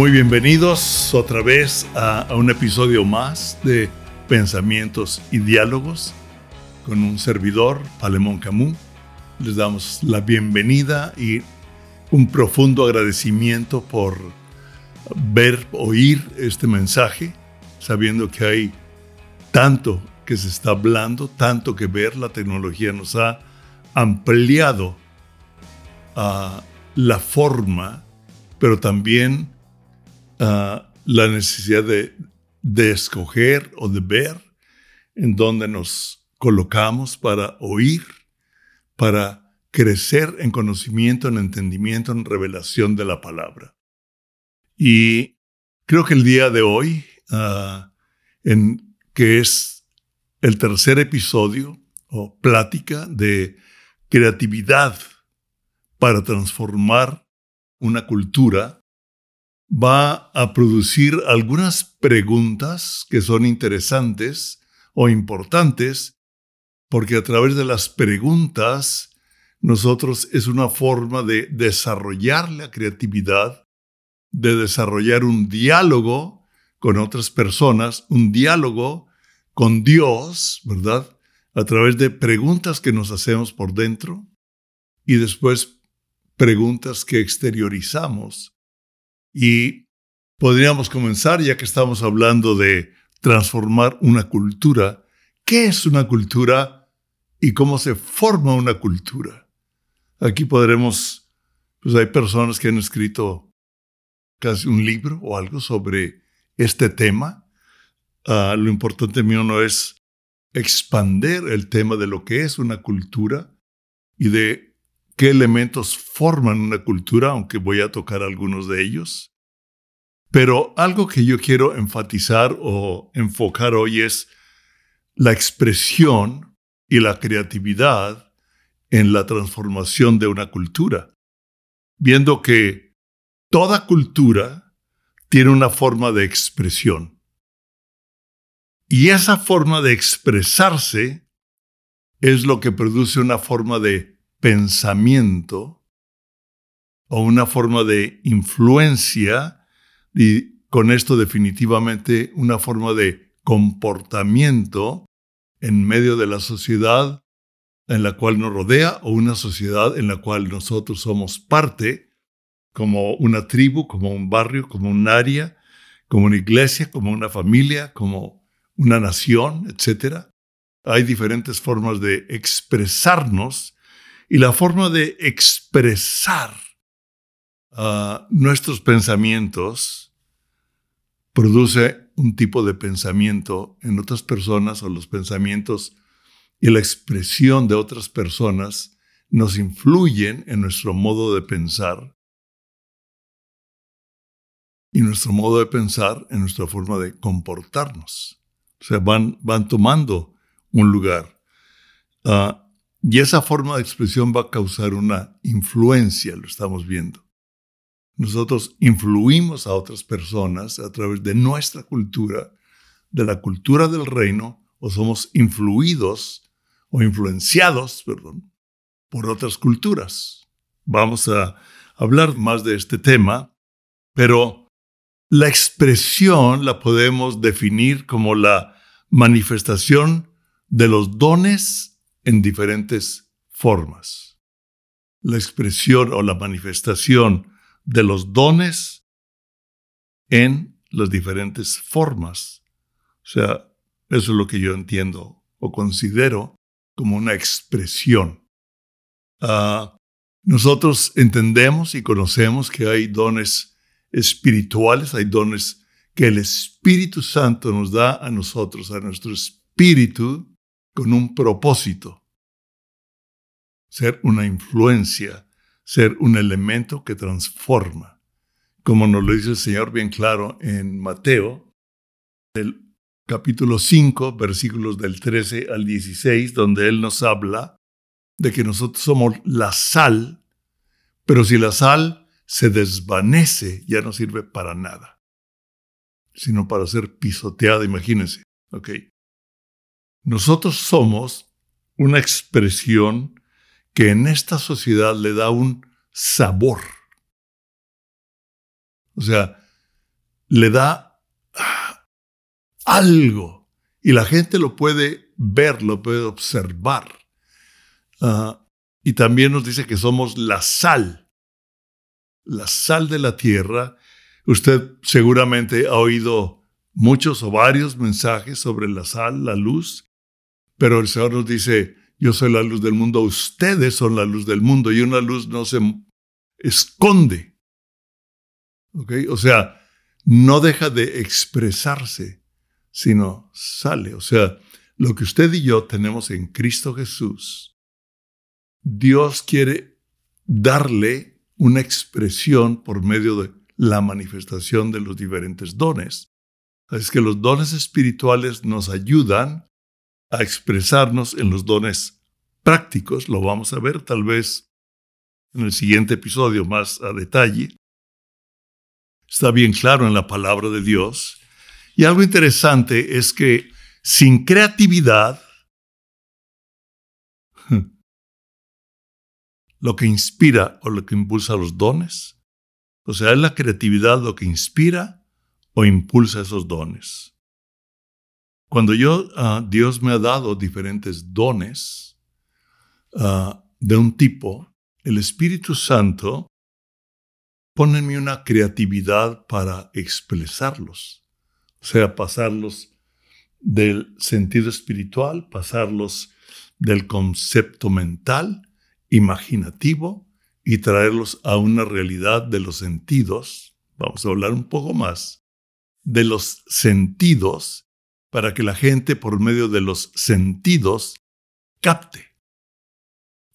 Muy bienvenidos otra vez a, a, un episodio más de Pensamientos y Diálogos con un servidor, Palemón Camus. Les damos la bienvenida y un profundo agradecimiento por ver, oír este mensaje, sabiendo que hay tanto que se está hablando, tanto que ver. La tecnología nos ha ampliado uh, la forma, pero también la necesidad de, de escoger o de ver en dónde nos colocamos para oír, para crecer en conocimiento, en entendimiento, en revelación de la palabra. Y creo que el día de hoy, uh, en, que es el tercer episodio o plática de creatividad para transformar una cultura, va a producir algunas preguntas que son interesantes o importantes, porque a través de las preguntas nosotros es una forma de desarrollar la creatividad, de desarrollar un diálogo con otras personas, un diálogo con Dios, ¿verdad? A través de preguntas que nos hacemos por dentro y después preguntas que exteriorizamos y podríamos comenzar, ya que estamos hablando de transformar una cultura. ¿Qué es una cultura y cómo se forma una cultura? Aquí podremos, pues hay personas que han escrito casi un libro o algo sobre este tema. Uh, lo importante mío no es expander el tema de lo que es una cultura y de qué elementos forman una cultura, aunque voy a tocar algunos de ellos. Pero algo que yo quiero enfatizar o enfocar hoy es la expresión y la creatividad en la transformación de una cultura, viendo que toda cultura tiene una forma de expresión. Y esa forma de expresarse es lo que produce una forma de pensamiento o una forma de influencia y con esto definitivamente una forma de comportamiento en medio de la sociedad en la cual nos rodea o una sociedad en la cual nosotros somos parte, como una tribu, como un barrio, como un área, como una iglesia, como una familia, como una nación, etc. Hay diferentes formas de expresarnos y la forma de expresar uh, nuestros pensamientos produce un tipo de pensamiento en otras personas o los pensamientos y la expresión de otras personas nos influyen en nuestro modo de pensar y nuestro modo de pensar en nuestra forma de comportarnos. O sea, van, van tomando un lugar. Uh, y esa forma de expresión va a causar una influencia, lo estamos viendo. Nosotros influimos a otras personas a través de nuestra cultura, de la cultura del reino, o somos influidos o influenciados, perdón, por otras culturas. Vamos a hablar más de este tema, pero la expresión la podemos definir como la manifestación de los dones en diferentes formas. La expresión o la manifestación de los dones en las diferentes formas. O sea, eso es lo que yo entiendo o considero como una expresión. Uh, nosotros entendemos y conocemos que hay dones espirituales, hay dones que el Espíritu Santo nos da a nosotros, a nuestro espíritu, con un propósito. Ser una influencia, ser un elemento que transforma. Como nos lo dice el Señor bien claro en Mateo, el capítulo 5, versículos del 13 al 16, donde Él nos habla de que nosotros somos la sal, pero si la sal se desvanece, ya no sirve para nada, sino para ser pisoteada, imagínense. Nosotros somos una expresión que en esta sociedad le da un sabor. O sea, le da ah, algo y la gente lo puede ver, lo puede observar. Ah, y también nos dice que somos la sal, la sal de la tierra. Usted seguramente ha oído muchos o varios mensajes sobre la sal, la luz, pero el Señor nos dice, yo soy la luz del mundo, ustedes son la luz del mundo y una luz no se esconde. O sea, no deja de expresarse, sino sale. O sea, lo que usted y yo tenemos en Cristo Jesús, Dios quiere darle una expresión por medio de la manifestación de los diferentes dones. Es que los dones espirituales nos ayudan a expresarnos en los dones prácticos. Lo vamos a ver tal vez en el siguiente episodio más a detalle. Está bien claro en la palabra de Dios. Y algo interesante es que sin creatividad, lo que inspira o lo que impulsa los dones, o sea, es la creatividad lo que inspira o impulsa esos dones. Cuando yo, ah, Dios me ha dado diferentes dones ah, de un tipo, el Espíritu Santo pone en mí una creatividad para expresarlos, o sea, pasarlos del sentido espiritual, pasarlos del concepto mental, imaginativo, y traerlos a una realidad de los sentidos. Vamos a hablar un poco más de los sentidos para que la gente por medio de los sentidos capte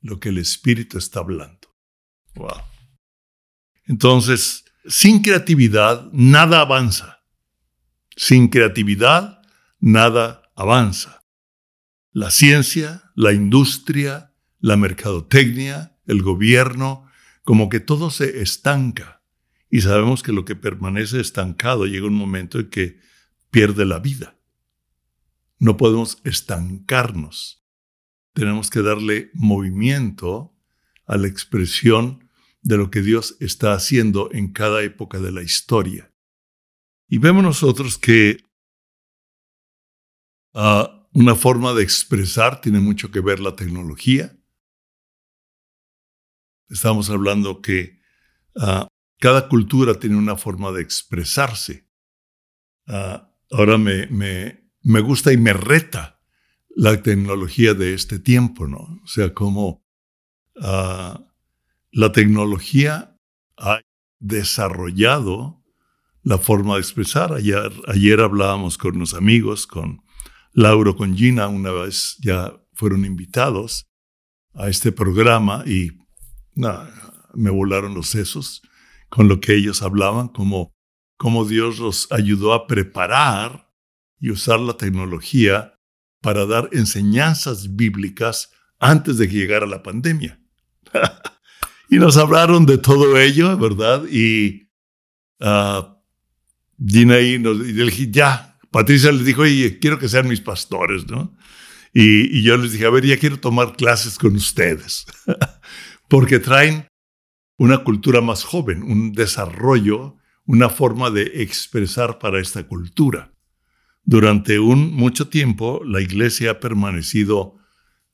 lo que el Espíritu está hablando. Wow. Entonces, sin creatividad, nada avanza. Sin creatividad, nada avanza. La ciencia, la industria, la mercadotecnia, el gobierno, como que todo se estanca. Y sabemos que lo que permanece estancado llega un momento en que pierde la vida. No podemos estancarnos. Tenemos que darle movimiento a la expresión de lo que Dios está haciendo en cada época de la historia. Y vemos nosotros que ah, una forma de expresar tiene mucho que ver la tecnología. Estamos hablando que ah, cada cultura tiene una forma de expresarse. Ah, ahora me, me gusta y me reta la tecnología de este tiempo, ¿no? O sea, como ah, la tecnología ha desarrollado la forma de expresar. Ayer, ayer hablábamos con unos amigos, con Lauro, con Gina, una vez ya fueron invitados a este programa y me volaron los sesos con lo que ellos hablaban, como, como Dios los ayudó a preparar y usar la tecnología para dar enseñanzas bíblicas antes de que llegara la pandemia. y nos hablaron de todo ello, ¿verdad? Y uh, y nos dije, ya, Patricia les dijo, oye, quiero que sean mis pastores, ¿no? Y, y yo les dije, a ver, ya quiero tomar clases con ustedes, porque traen una cultura más joven, un desarrollo, una forma de expresar para esta cultura. Durante un mucho tiempo la iglesia ha permanecido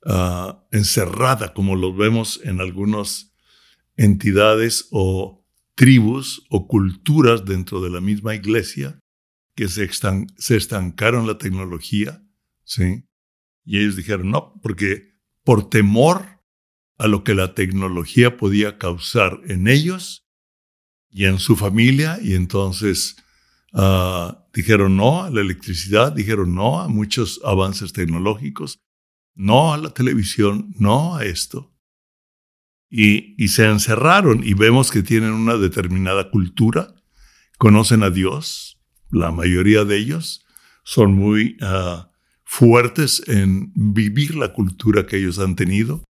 ah, encerrada, como lo vemos en algunas entidades o tribus o culturas dentro de la misma iglesia que se, estancaron la tecnología, ¿sí? Y ellos dijeron, no, porque por temor a lo que la tecnología podía causar en ellos y en su familia, y entonces Ah, dijeron no a la electricidad, dijeron no a muchos avances tecnológicos, no a la televisión, no a esto. Y, y se encerraron y vemos que tienen una determinada cultura, conocen a Dios, la mayoría de ellos son muy ah, fuertes en vivir la cultura que ellos han tenido.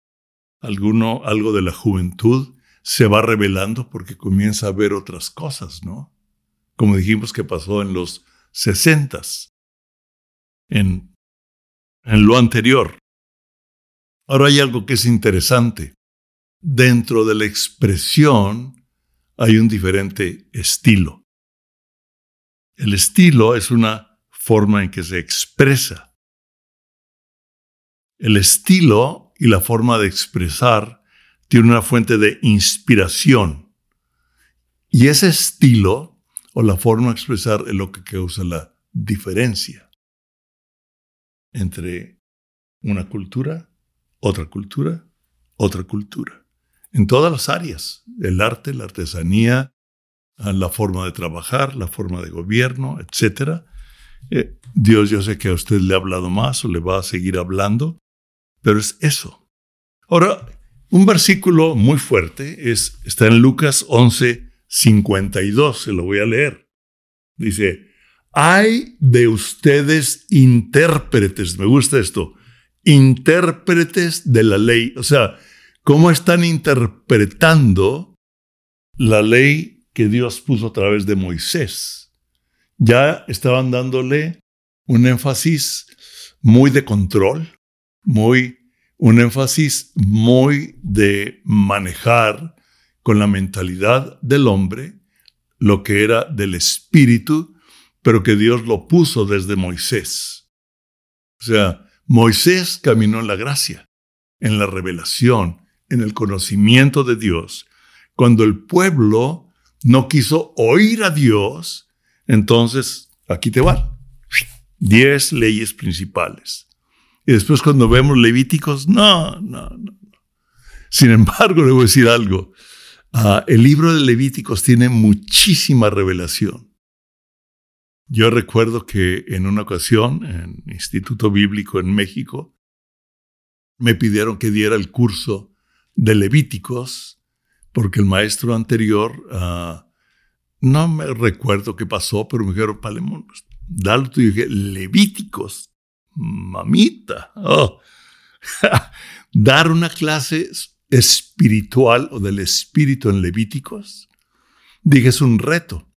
Alguno, algo de la juventud se va revelando porque comienza a ver otras cosas, ¿no? como dijimos que pasó en los sesentas, en, en lo anterior. Ahora hay algo que es interesante. Dentro de la expresión hay un diferente estilo. El estilo es una forma en que se expresa. El estilo y la forma de expresar tiene una fuente de inspiración. Y ese estilo o la forma de expresar es lo que causa la diferencia entre una cultura, otra cultura, otra cultura. En todas las áreas, el arte, la artesanía, la forma de trabajar, la forma de gobierno, etc. Eh, Dios, yo sé que a usted le ha hablado más o le va a seguir hablando, pero es eso. Ahora, un versículo muy fuerte es, está en Lucas 11, 52, se lo voy a leer. Dice, hay de ustedes intérpretes, me gusta esto, intérpretes de la ley. O sea, ¿cómo están interpretando la ley que Dios puso a través de Moisés? Ya estaban dándole un énfasis muy de control, muy, un énfasis muy de manejar con la mentalidad del hombre lo que era del espíritu, pero que Dios lo puso desde Moisés. O sea, Moisés caminó en la gracia, en la revelación, en el conocimiento de Dios. Cuando el pueblo no quiso oír a Dios, entonces aquí te van. Diez leyes principales. Y después cuando vemos Levíticos, no, no, no. Sin embargo, le voy a decir algo. Ah, el libro de Levíticos tiene muchísima revelación. Yo recuerdo que en una ocasión, en Instituto Bíblico en México, me pidieron que diera el curso de Levíticos, porque el maestro anterior, ah, no me recuerdo qué pasó, pero me dijeron, Palemón, dalo tú. Y dije, Levíticos, mamita. Oh. Dar una clase espiritual o del espíritu en Levíticos, dije, es un reto.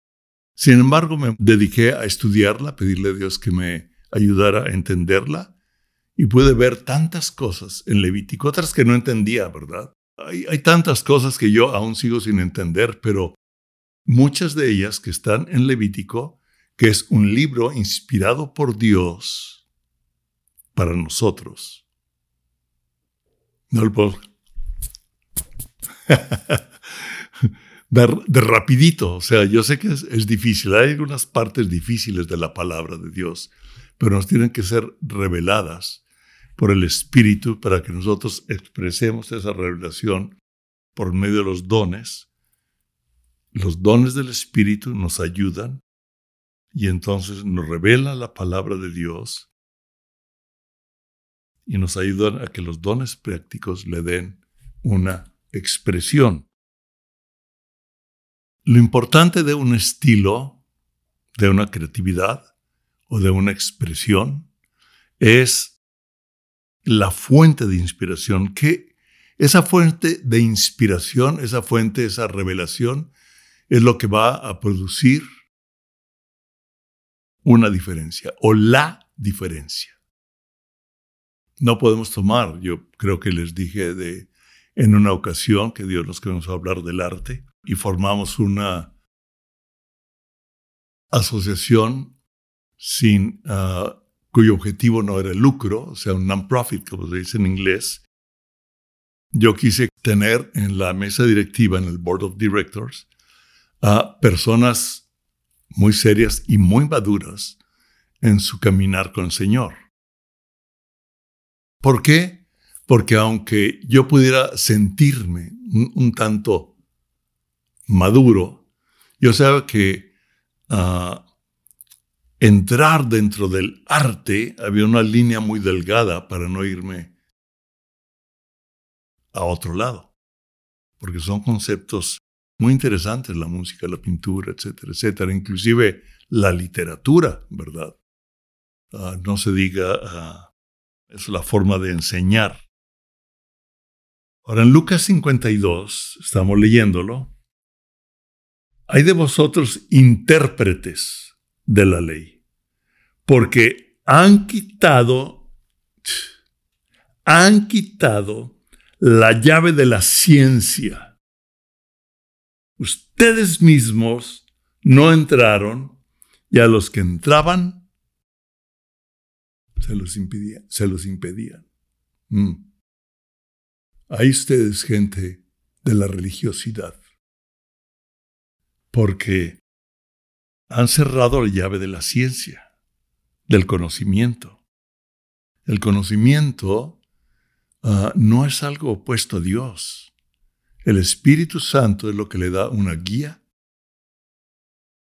Sin embargo, me dediqué a estudiarla, pedirle a Dios que me ayudara a entenderla y pude ver tantas cosas en Levítico, otras que no entendía, ¿verdad? Hay, hay tantas cosas que yo aún sigo sin entender, pero muchas de ellas que están en Levítico, que es un libro inspirado por Dios para nosotros. No lo puedo de, rapidito. O sea, yo sé que es, difícil. Hay algunas partes difíciles de la palabra de Dios, pero nos tienen que ser reveladas por el Espíritu para que nosotros expresemos esa revelación por medio de los dones. Los dones del Espíritu nos ayudan y entonces nos revela la palabra de Dios y nos ayudan a que los dones prácticos le den una expresión. Lo importante de un estilo, de una creatividad o de una expresión es la fuente de inspiración, que esa fuente de inspiración, esa fuente, esa revelación, es lo que va a producir una diferencia o la diferencia. No podemos tomar, yo creo que les dije de en una ocasión que Dios nos comenzó a hablar del arte y formamos una asociación sin, ah, cuyo objetivo no era el lucro, o sea, un non-profit, como se dice en inglés. Yo quise tener en la mesa directiva, en el Board of Directors, a personas muy serias y muy maduras en su caminar con el Señor. ¿Por qué? Porque aunque yo pudiera sentirme un, tanto maduro, yo sabía que ah, entrar dentro del arte había una línea muy delgada para no irme a otro lado, porque son conceptos muy interesantes, la música, la pintura, etcétera, etcétera, inclusive la literatura, ¿verdad? Ah, no se diga, ah, es la forma de enseñar. Ahora en Lucas 52, estamos leyéndolo, hay de vosotros intérpretes de la ley, porque han quitado, han quitado la llave de la ciencia. Ustedes mismos no entraron y a los que entraban se los impedían. Se los. Mm. Ahí ustedes, gente de la religiosidad, porque han cerrado la llave de la ciencia, del conocimiento. El conocimiento ah, no es algo opuesto a Dios. El Espíritu Santo es lo que le da una guía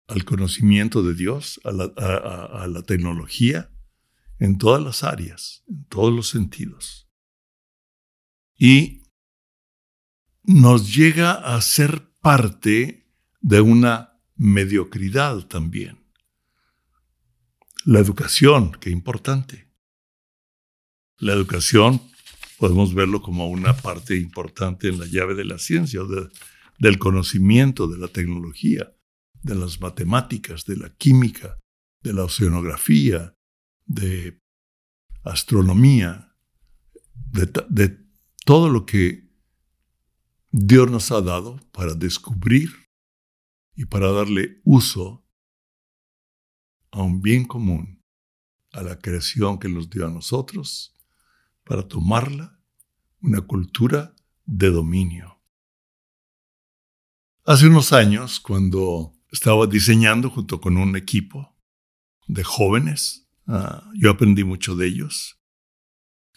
al conocimiento de Dios, a la, a la tecnología, en todas las áreas, en todos los sentidos. Y nos llega a ser parte de una mediocridad también. La educación, qué importante. La educación podemos verlo como una parte importante en la llave de la ciencia, del conocimiento, de la tecnología, de las matemáticas, de la química, de la oceanografía, de astronomía, de, de todo lo que Dios nos ha dado para descubrir y para darle uso a un bien común, a la creación que nos dio a nosotros, para tomarla una cultura de dominio. Hace unos años, cuando estaba diseñando junto con un equipo de jóvenes, ah, yo aprendí mucho de ellos.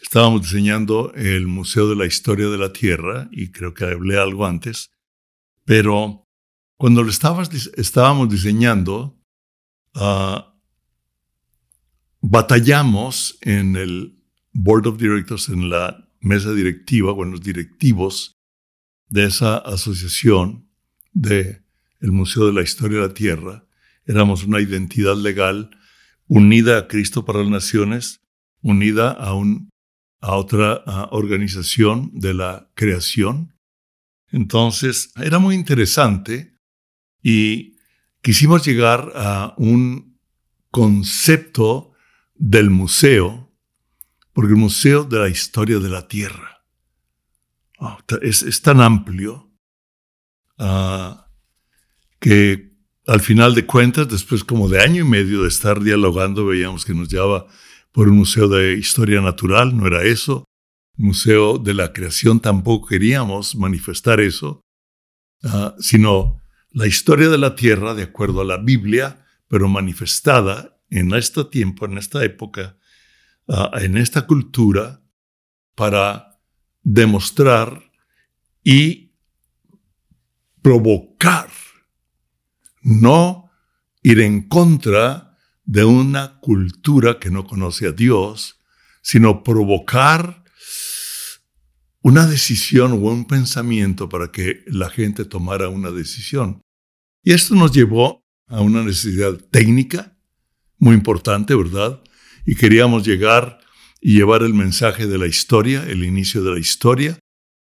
Estábamos diseñando el Museo de la Historia de la Tierra, y creo que hablé algo antes, pero cuando lo estábamos diseñando, ah, batallamos en el Board of Directors, en la mesa directiva o en los directivos de esa asociación de el Museo de la Historia de la Tierra. Éramos una identidad legal unida a Cristo para las Naciones, unida a, un, a otra organización de la creación. Entonces, era muy interesante y quisimos llegar a un concepto del museo porque el Museo de la Historia de la Tierra ah, es, tan amplio ah, que al final de cuentas, después como de año y medio de estar dialogando, veíamos que nos llevaba por un museo de historia natural, no era eso. Museo de la creación tampoco queríamos manifestar eso, ah, sino la historia de la tierra de acuerdo a la Biblia, pero manifestada en este tiempo, en esta época, Ah, en esta cultura para demostrar y provocar, no ir en contra de una cultura que no conoce a Dios, sino provocar una decisión o un pensamiento para que la gente tomara una decisión. Y esto nos llevó a una necesidad técnica muy importante, ¿verdad? y queríamos llegar y llevar el mensaje de la historia, el inicio de la historia.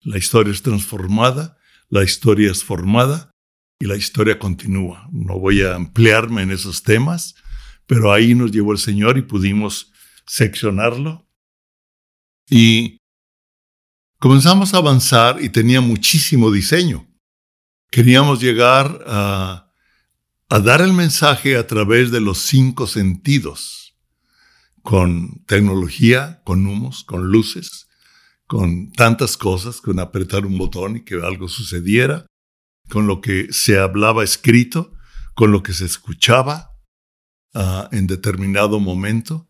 La historia es transformada, la historia es formada y la historia continúa. No voy a ampliarme en esos temas, pero ahí nos llevó el Señor y pudimos seccionarlo. Y comenzamos a avanzar y tenía muchísimo diseño. Queríamos llegar a, a dar el mensaje a través de los cinco sentidos con tecnología, con humos, con luces, con tantas cosas, con apretar un botón y que algo sucediera, con lo que se hablaba escrito, con lo que se escuchaba ah, en determinado momento,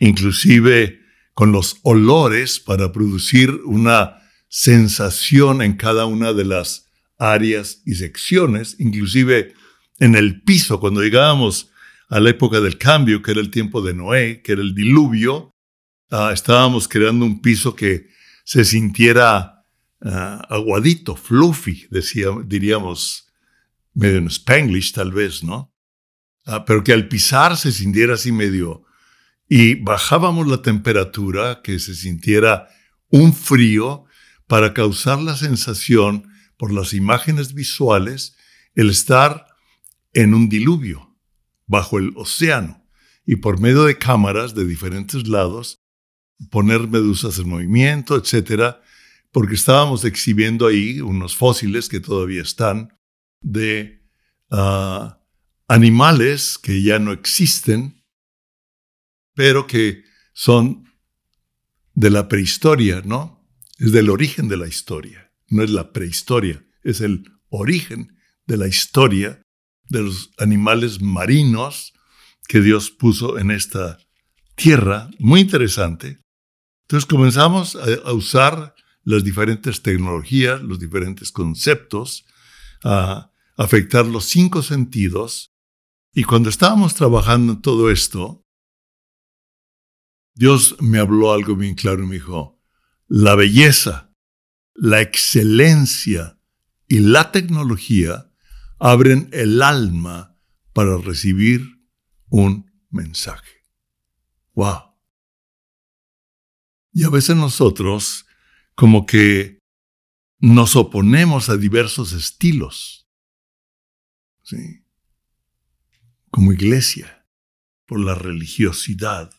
inclusive con los olores para producir una sensación en cada una de las áreas y secciones, inclusive en el piso, cuando llegábamos a la época del cambio, que era el tiempo de Noé, que era el diluvio, ah, estábamos creando un piso que se sintiera ah, aguadito, fluffy, diríamos, medio en spanglish tal vez, ¿no? Ah, pero que al pisar se sintiera así medio... Y bajábamos la temperatura, que se sintiera un frío, para causar la sensación, por las imágenes visuales, el estar en un diluvio bajo el océano y por medio de cámaras de diferentes lados poner medusas en movimiento, etcétera, porque estábamos exhibiendo ahí unos fósiles que todavía están de ah, animales que ya no existen, pero que son de la prehistoria, ¿no? Es del origen de la historia, no es la prehistoria, es el origen de la historia de los animales marinos que Dios puso en esta tierra, muy interesante. Entonces comenzamos a, usar las diferentes tecnologías, los diferentes conceptos, a afectar los cinco sentidos. Y cuando estábamos trabajando en todo esto, Dios me habló algo bien claro y me dijo, la belleza, la excelencia y la tecnología abren el alma para recibir un mensaje. ¡Wow! Y a veces nosotros como que nos oponemos a diversos estilos. ¿Sí? Como iglesia, por la religiosidad.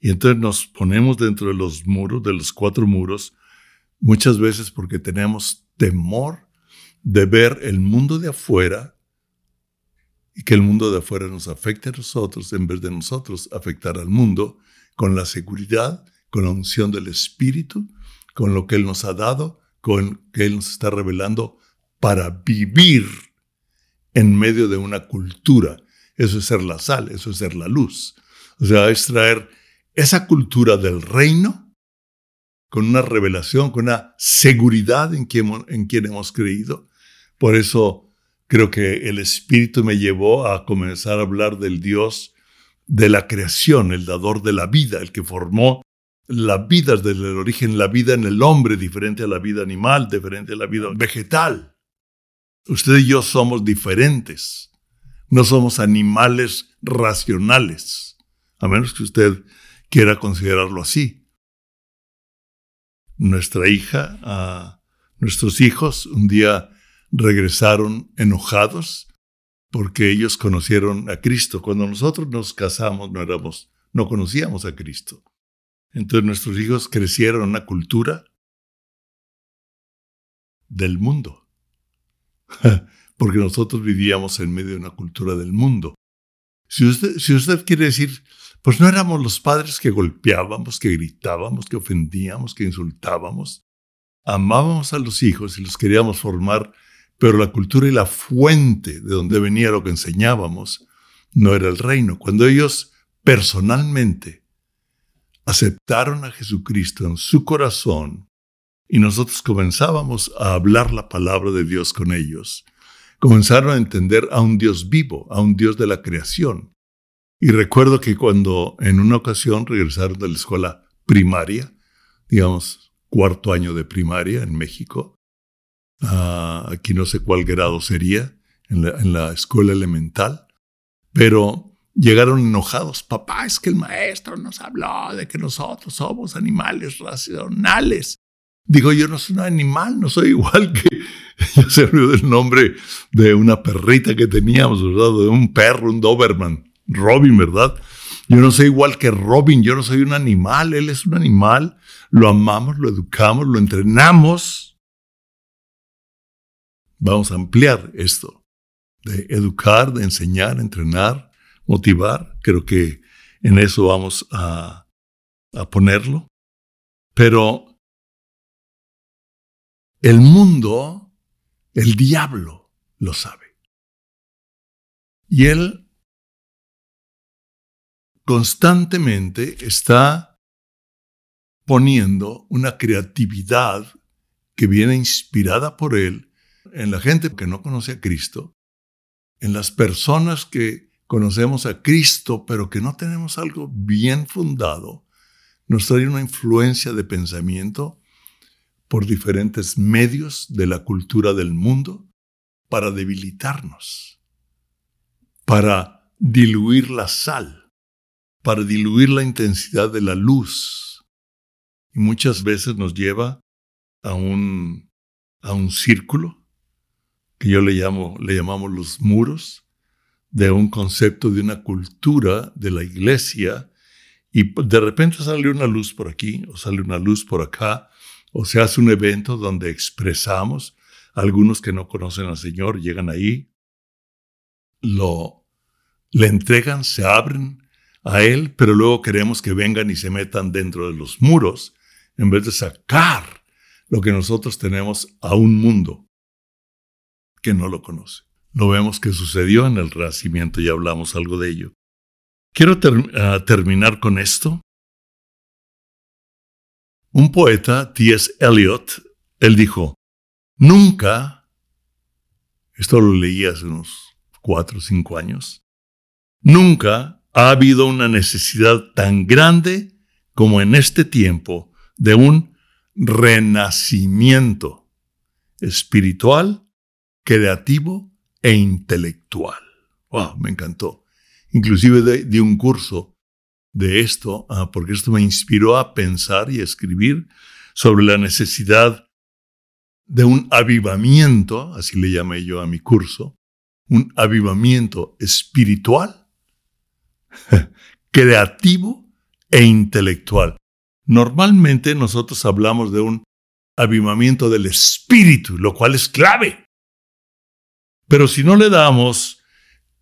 Y entonces nos ponemos dentro de los muros, de los cuatro muros, muchas veces porque tenemos temor de ver el mundo de afuera y que el mundo de afuera nos afecte a nosotros en vez de nosotros afectar al mundo con la seguridad, con la unción del Espíritu, con lo que Él nos ha dado, con lo que Él nos está revelando para vivir en medio de una cultura. Eso es ser la sal, eso es ser la luz. O sea, es traer esa cultura del reino con una revelación, con una seguridad en quien, en quien hemos creído. Por eso creo que el Espíritu me llevó a comenzar a hablar del Dios de la creación, el dador de la vida, el que formó la vida desde el origen, la vida en el hombre, diferente a la vida animal, diferente a la vida vegetal. Usted y yo somos diferentes. No somos animales racionales, a menos que usted quiera considerarlo así. Nuestra hija, a nuestros hijos, un día regresaron enojados porque ellos conocieron a Cristo. Cuando nosotros nos casamos no éramos, no conocíamos a Cristo. Entonces nuestros hijos crecieron en una cultura del mundo. Porque nosotros vivíamos en medio de una cultura del mundo. Si usted, si usted quiere decir, pues no éramos los padres que golpeábamos, que gritábamos, que ofendíamos, que insultábamos. Amábamos a los hijos y los queríamos formar, pero la cultura y la fuente de donde venía lo que enseñábamos no era el reino. Cuando ellos personalmente aceptaron a Jesucristo en su corazón y nosotros comenzábamos a hablar la palabra de Dios con ellos. Comenzaron a entender a un Dios vivo, a un Dios de la creación. Y recuerdo que cuando en una ocasión regresaron de la escuela primaria, digamos cuarto año de primaria en México, ah, aquí no sé cuál grado sería, en la, en la escuela elemental, pero llegaron enojados. Papá, es que el maestro nos habló de que nosotros somos animales racionales. Digo, yo no soy un animal, no soy igual que... Ya se olvidó del nombre de una perrita que teníamos, ¿verdad? De un perro, un Doberman. Robin, ¿verdad? Yo no soy igual que Robin, yo no soy un animal, él es un animal. Lo amamos, lo educamos, lo entrenamos. Vamos a ampliar esto, de educar, de enseñar, entrenar, motivar. Creo que en eso vamos a, a ponerlo. Pero el mundo, el diablo, lo sabe. Y él constantemente está poniendo una creatividad que viene inspirada por él en la gente que no conoce a Cristo, en las personas que conocemos a Cristo, pero que no tenemos algo bien fundado, nos trae una influencia de pensamiento por diferentes medios de la cultura del mundo para debilitarnos, para diluir la sal, para diluir la intensidad de la luz. Y muchas veces nos lleva a un, a un círculo que yo le llamo, le llamamos los muros, de un concepto, de una cultura de la iglesia, y de repente sale una luz por aquí o sale una luz por acá, o se hace un evento donde expresamos, algunos que no conocen al Señor llegan ahí, lo, le entregan, se abren a Él, pero luego queremos que vengan y se metan dentro de los muros en vez de sacar lo que nosotros tenemos a un mundo que no lo conoce. Lo vemos que sucedió en el Renacimiento y hablamos algo de ello. Quiero ah, terminar con esto. Un poeta, T.S. Eliot, él dijo, nunca, esto lo leí hace unos cuatro o cinco años, nunca ha habido una necesidad tan grande como en este tiempo de un renacimiento espiritual, creativo e intelectual. Wow, me encantó. Inclusive di un curso de esto, ah, porque esto me inspiró a pensar y a escribir sobre la necesidad de un avivamiento, así le llamé yo a mi curso, un avivamiento espiritual creativo e intelectual. Normalmente nosotros hablamos de un avivamiento del espíritu, lo cual es clave. Pero si no le damos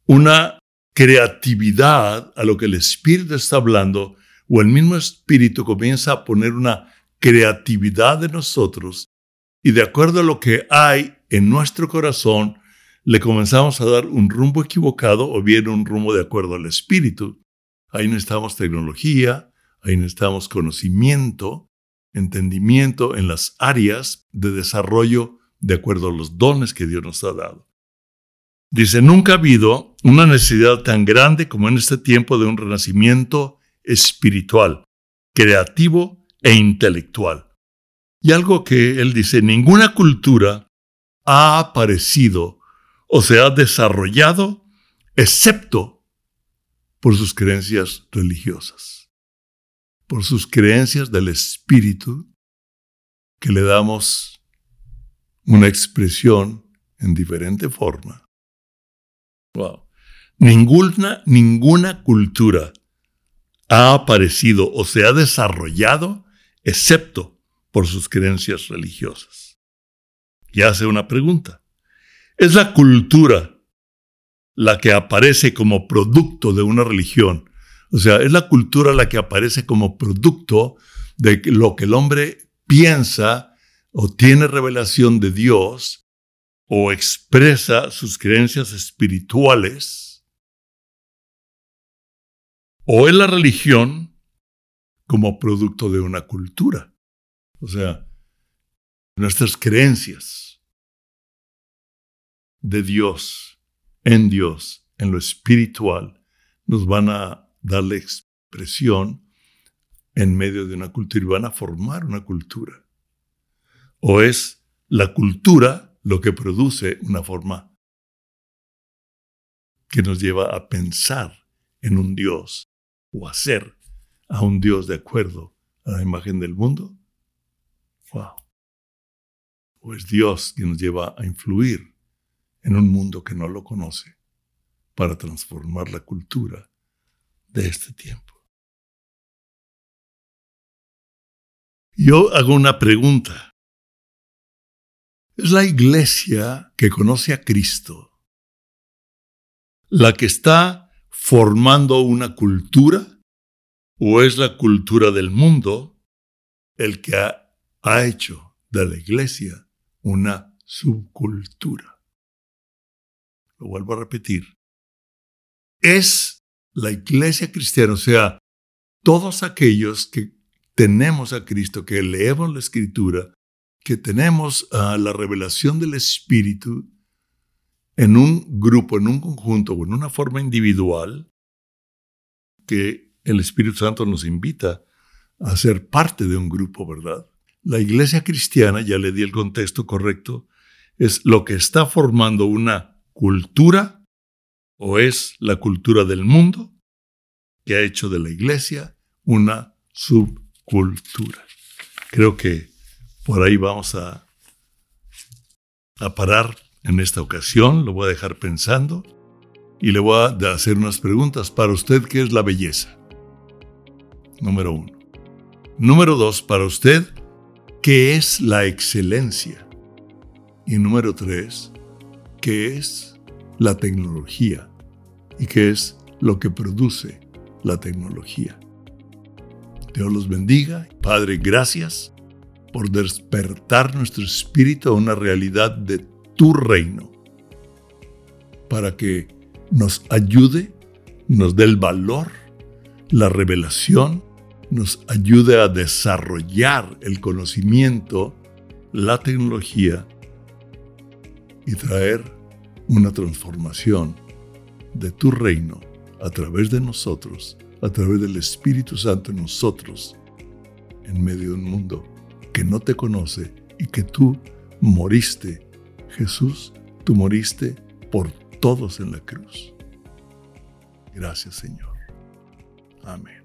una creatividad a lo que el espíritu está hablando, o el mismo espíritu comienza a poner una creatividad en nosotros, y de acuerdo a lo que hay en nuestro corazón, le comenzamos a dar un rumbo equivocado o bien un rumbo de acuerdo al espíritu. Ahí necesitamos tecnología, ahí necesitamos conocimiento, entendimiento en las áreas de desarrollo de acuerdo a los dones que Dios nos ha dado. Dice, nunca ha habido una necesidad tan grande como en este tiempo de un renacimiento espiritual, creativo e intelectual. Y algo que él dice, ninguna cultura ha aparecido o se ha desarrollado excepto por sus creencias religiosas, por sus creencias del espíritu que le damos una expresión en diferente forma. Wow. Ninguna, ninguna cultura ha aparecido o se ha desarrollado excepto por sus creencias religiosas. Y hace una pregunta. Es la cultura la que aparece como producto de una religión. O sea, es la cultura la que aparece como producto de lo que el hombre piensa o tiene revelación de Dios o expresa sus creencias espirituales. O es la religión como producto de una cultura. O sea, nuestras creencias de Dios, en Dios, en lo espiritual, nos van a dar la expresión en medio de una cultura y van a formar una cultura. O es la cultura lo que produce una forma que nos lleva a pensar en un Dios o a ser a un Dios de acuerdo a la imagen del mundo. Wow. O es Dios que nos lleva a influir en un mundo que no lo conoce para transformar la cultura de este tiempo. Yo hago una pregunta. ¿Es la iglesia que conoce a Cristo la que está formando una cultura o es la cultura del mundo el que ha, ha hecho de la iglesia una subcultura? lo vuelvo a repetir, es la iglesia cristiana, o sea, todos aquellos que tenemos a Cristo, que leemos la escritura, que tenemos ah, la revelación del Espíritu en un grupo, en un conjunto o en una forma individual, que el Espíritu Santo nos invita a ser parte de un grupo, ¿verdad? La iglesia cristiana, ya le di el contexto correcto, es lo que está formando una cultura o es la cultura del mundo que ha hecho de la iglesia una subcultura. Creo que por ahí vamos a, a parar en esta ocasión, lo voy a dejar pensando y le voy a hacer unas preguntas para usted, ¿qué es la belleza? Número uno. Número dos, para usted, ¿qué es la excelencia? Y número tres, qué es la tecnología y qué es lo que produce la tecnología. Dios los bendiga. Padre, gracias por despertar nuestro espíritu a una realidad de tu reino, para que nos ayude, nos dé el valor, la revelación, nos ayude a desarrollar el conocimiento, la tecnología y traer una transformación de tu reino a través de nosotros, a través del Espíritu Santo en nosotros, en medio de un mundo que no te conoce y que tú moriste. Jesús, tú moriste por todos en la cruz. Gracias Señor. Amén.